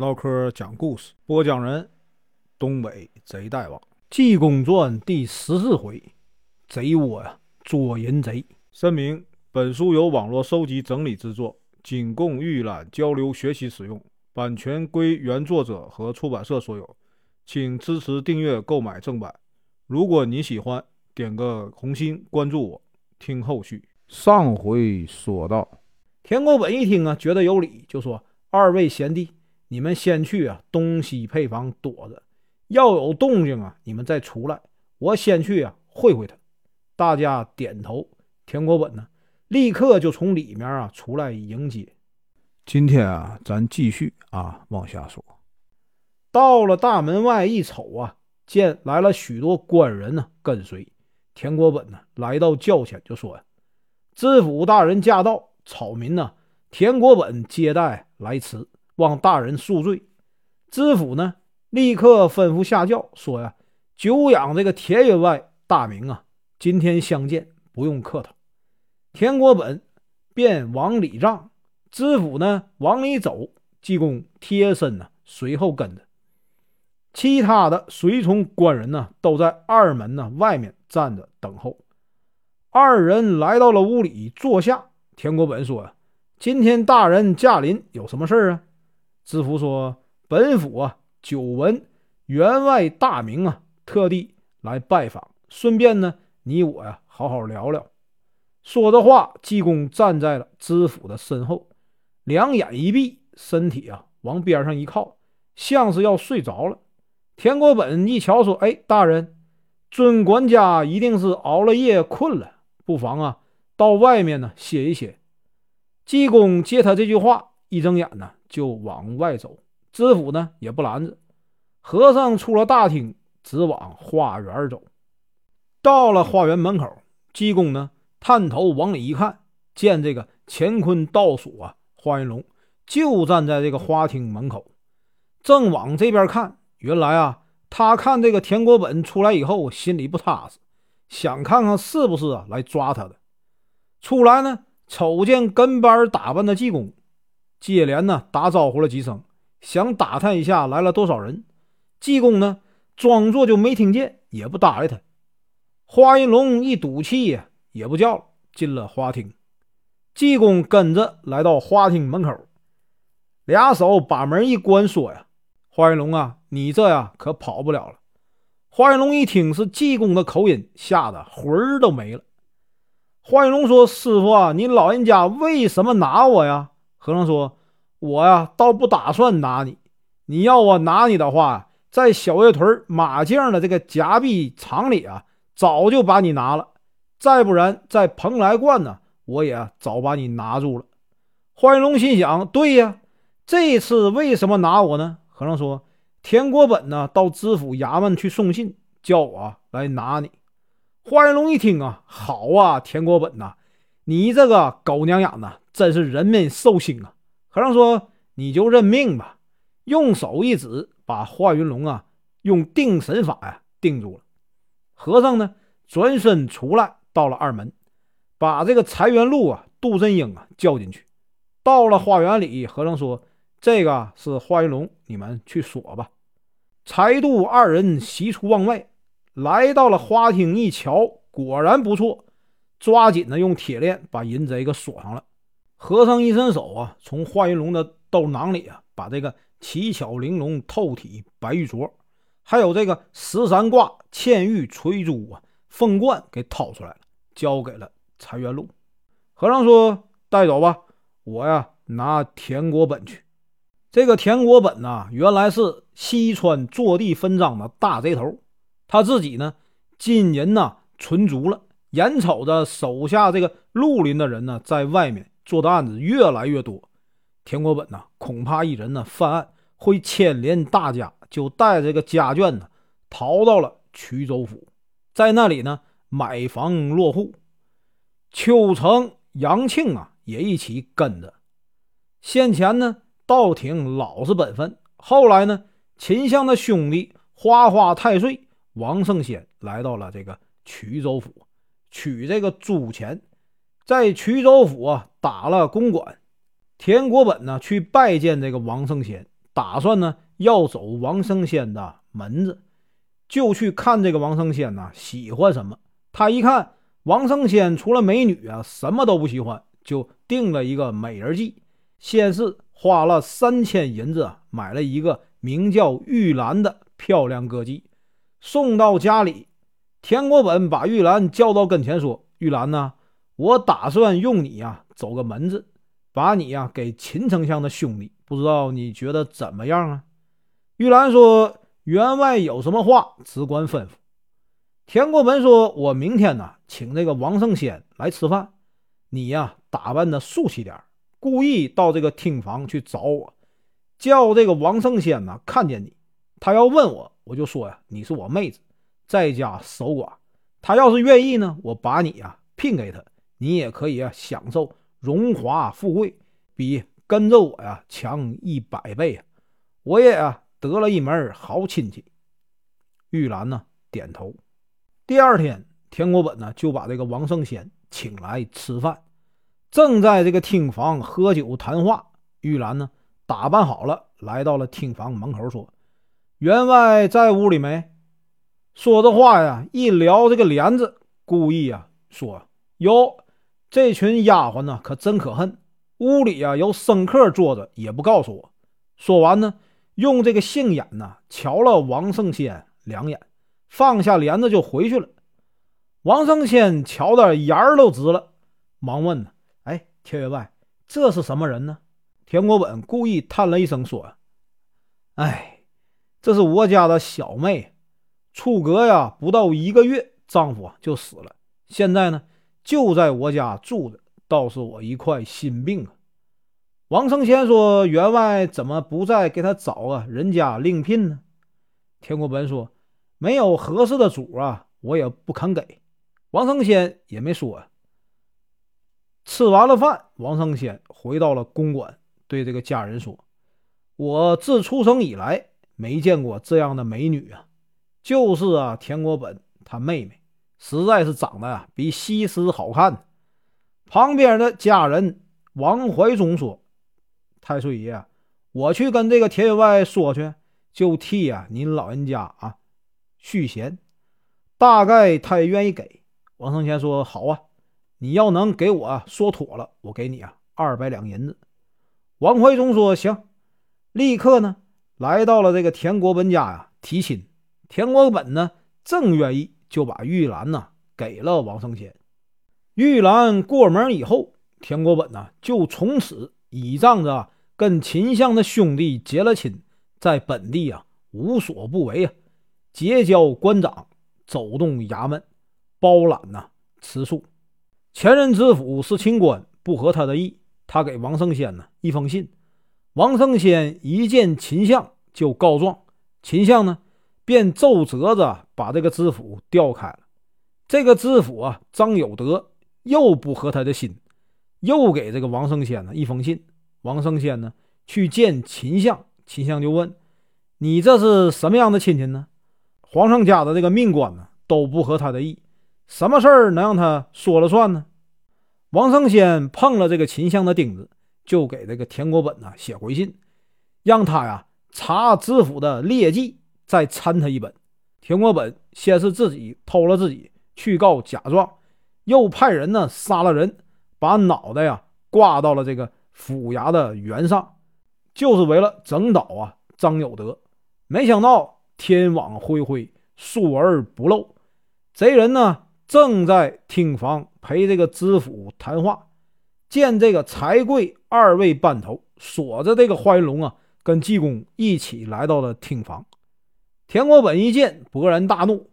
唠嗑讲故事，播讲人：东北贼大王，《济公传》第十四回：贼窝呀捉淫贼。声明：本书由网络收集整理制作，仅供预览、交流、学习使用，版权归原作者和出版社所有，请支持订阅、购买正版。如果你喜欢，点个红心，关注我，听后续。上回说到，田国本一听啊，觉得有理，就说：“二位贤弟，你们先去啊东西配房躲着，要有动静啊，你们再出来。我先去啊会会他。”大家点头。田国本呢，立刻就从里面啊出来迎接。今天啊，咱继续啊往下说。到了大门外一瞅啊。见来了许多官人呢，跟随田国本呢，来到轿前就说：“呀，知府大人驾到，草民呢，田国本接待来迟，望大人恕罪。”知府呢，立刻吩咐下轿说：“呀，久仰这个田员外大名啊，今天相见，不用客套。”田国本便往里让，知府呢往里走，济公贴身呢随后跟着。其他的随从官人呢，都在二门呢外面站着等候。二人来到了屋里坐下。田国本说：“呀今天大人驾临，有什么事啊？”知府说：“本府啊，久闻员外大名啊，特地来拜访，顺便呢，你我呀，好好聊聊。”说着话，济公站在了知府的身后，两眼一闭，身体啊往边上一靠，像是要睡着了。田国本一瞧，说：“哎，大人，尊管家一定是熬了夜困了，不妨啊，到外面呢歇一歇。”济公接他这句话，一睁眼呢就往外走。知府呢也不拦着，和尚出了大厅，直往花园走。到了花园门口，济公呢探头往里一看，见这个乾坤倒数啊，花云龙就站在这个花厅门口，正往这边看。原来啊，他看这个田国本出来以后，心里不踏实，想看看是不是啊来抓他的。出来呢，瞅见跟班打扮的济公，接连呢打招呼了几声，想打探一下来了多少人。济公呢，装作就没听见，也不搭理他。花云龙一赌气呀，也不叫了，进了花厅。济公跟着来到花厅门口，俩手把门一关，说呀：“花云龙啊。”你这呀可跑不了了。花云龙一听是济公的口音，吓得魂儿都没了。花云龙说：“师傅啊，你老人家为什么拿我呀？”和尚说：“我呀倒不打算拿你。你要我拿你的话，在小月屯马将的这个夹壁场里啊，早就把你拿了。再不然，在蓬莱观呢，我也早把你拿住了。”花云龙心想：“对呀，这次为什么拿我呢？”和尚说。田国本呢，到知府衙门去送信，叫我来拿你。花云龙一听啊，好啊，田国本呐，你这个狗娘养的，真是人面兽心啊！和尚说：“你就认命吧。”用手一指，把华云龙啊，用定神法呀定住了。和尚呢，转身出来，到了二门，把这个财源禄啊、杜振英啊叫进去。到了花园里，和尚说。这个是华云龙，你们去锁吧。柴杜二人喜出望外，来到了花厅一瞧，果然不错，抓紧的用铁链把淫贼给锁上了。和尚一伸手啊，从花云龙的兜囊里啊，把这个奇巧玲珑透体白玉镯，还有这个十三卦嵌玉垂珠啊凤冠给掏出来了，交给了柴元禄。和尚说：“带走吧，我呀拿田国本去。”这个田国本呐，原来是西川坐地分赃的大贼头，他自己呢，金银呐存足了，眼瞅着手下这个绿林的人呢，在外面做的案子越来越多，田国本呢，恐怕一人呢犯案会牵连大家，就带这个家眷呢，逃到了衢州府，在那里呢买房落户。秋成、杨庆啊，也一起跟着。先前呢。倒挺老实本分。后来呢，秦相的兄弟花花太岁王胜先来到了这个衢州府，取这个租钱，在衢州府啊打了公馆。田国本呢去拜见这个王圣贤，打算呢要走王圣贤的门子，就去看这个王圣贤呐喜欢什么。他一看王圣贤除了美女啊什么都不喜欢，就定了一个美人计。先是花了三千银子买了一个名叫玉兰的漂亮歌妓，送到家里。田国本把玉兰叫到跟前说：“玉兰呐，我打算用你呀走个门子，把你呀给秦丞相的兄弟，不知道你觉得怎么样啊？”玉兰说：“员外有什么话，只管吩咐。”田国本说：“我明天呢，请这个王胜先来吃饭，你呀打扮的素气点故意到这个厅房去找我，叫这个王胜先呢看见你，他要问我，我就说呀，你是我妹子，在家守寡。他要是愿意呢，我把你呀聘给他，你也可以啊享受荣华富贵，比跟着我呀强一百倍啊！我也啊得了一门好亲戚。玉兰呢点头。第二天，田国本呢就把这个王圣贤请来吃饭。正在这个厅房喝酒谈话，玉兰呢打扮好了，来到了厅房门口，说：“员外在屋里没？”说这话呀，一撩这个帘子，故意啊说：“哟，这群丫鬟呢，可真可恨！屋里呀有生客坐着，也不告诉我。”说完呢，用这个杏眼呢瞧了王圣先两眼，放下帘子就回去了。王圣先瞧的眼儿都直了，忙问呢。哎田员外，这是什么人呢？田国本故意叹了一声，说：“哎，这是我家的小妹，出阁呀不到一个月，丈夫就死了，现在呢就在我家住着，倒是我一块心病啊。”王承先说：“员外怎么不再给他找个人家另聘呢？”田国本说：“没有合适的主啊，我也不肯给。”王承先也没说。吃完了饭，王胜先回到了公馆，对这个家人说：“我自出生以来没见过这样的美女啊！就是啊，田国本他妹妹，实在是长得啊比西施好看。”旁边的家人王怀忠说：“太岁爷，我去跟这个田员外说去，就替啊您老人家啊续弦，大概他也愿意给。”王胜先说：“好啊。”你要能给我说妥了，我给你啊二百两银子。王怀忠说：“行。”立刻呢来到了这个田国本家呀提亲。田国本呢正愿意，就把玉兰呢给了王胜贤。玉兰过门以后，田国本呢就从此倚仗着跟秦相的兄弟结了亲，在本地啊无所不为啊，结交官长，走动衙门，包揽呐吃素。前任知府是清官，不合他的意，他给王胜先呢一封信。王胜先一见秦相就告状，秦相呢便奏折子把这个知府调开了。这个知府啊张有德又不合他的心，又给这个王胜先呢一封信。王胜先呢去见秦相，秦相就问：“你这是什么样的亲戚呢？皇上家的这个命官呢都不合他的意。”什么事儿能让他说了算呢？王胜先碰了这个秦相的钉子，就给这个田国本呢写回信，让他呀查知府的劣迹，再参他一本。田国本先是自己偷了自己去告假状，又派人呢杀了人，把脑袋呀挂到了这个府衙的原上，就是为了整倒啊张有德。没想到天网恢恢，疏而不漏，贼人呢。正在厅房陪这个知府谈话，见这个财贵二位班头锁着这个花云龙啊，跟济公一起来到了厅房。田国本一见，勃然大怒：“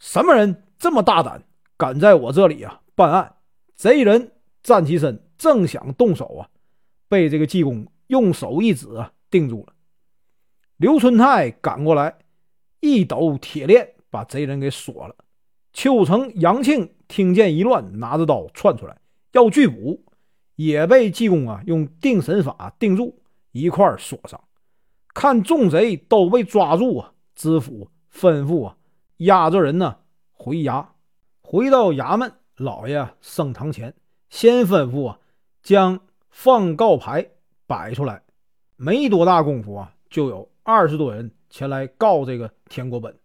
什么人这么大胆，敢在我这里啊办案？”贼人站起身，正想动手啊，被这个济公用手一指啊，定住了。刘春泰赶过来，一抖铁链，把贼人给锁了。邱成杨庆听见一乱，拿着刀窜出来要拒捕，也被济公啊用定神法定住，一块锁上。看众贼都被抓住啊，知府吩咐啊押着人呢回衙。回到衙门，老爷升堂前，先吩咐啊将放告牌摆出来。没多大功夫啊，就有二十多人前来告这个田国本，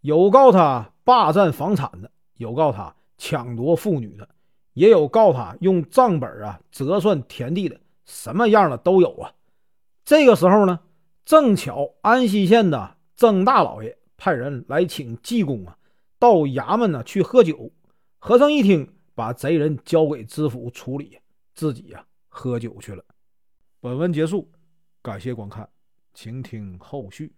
有告他霸占房产的，有告他抢夺妇女的，也有告他用账本啊折算田地的，什么样的都有啊。这个时候呢，正巧安溪县的郑大老爷派人来请济公啊到衙门呢去喝酒。和尚一听，把贼人交给知府处理，自己呀喝酒去了。本文结束，感谢观看，请听后续。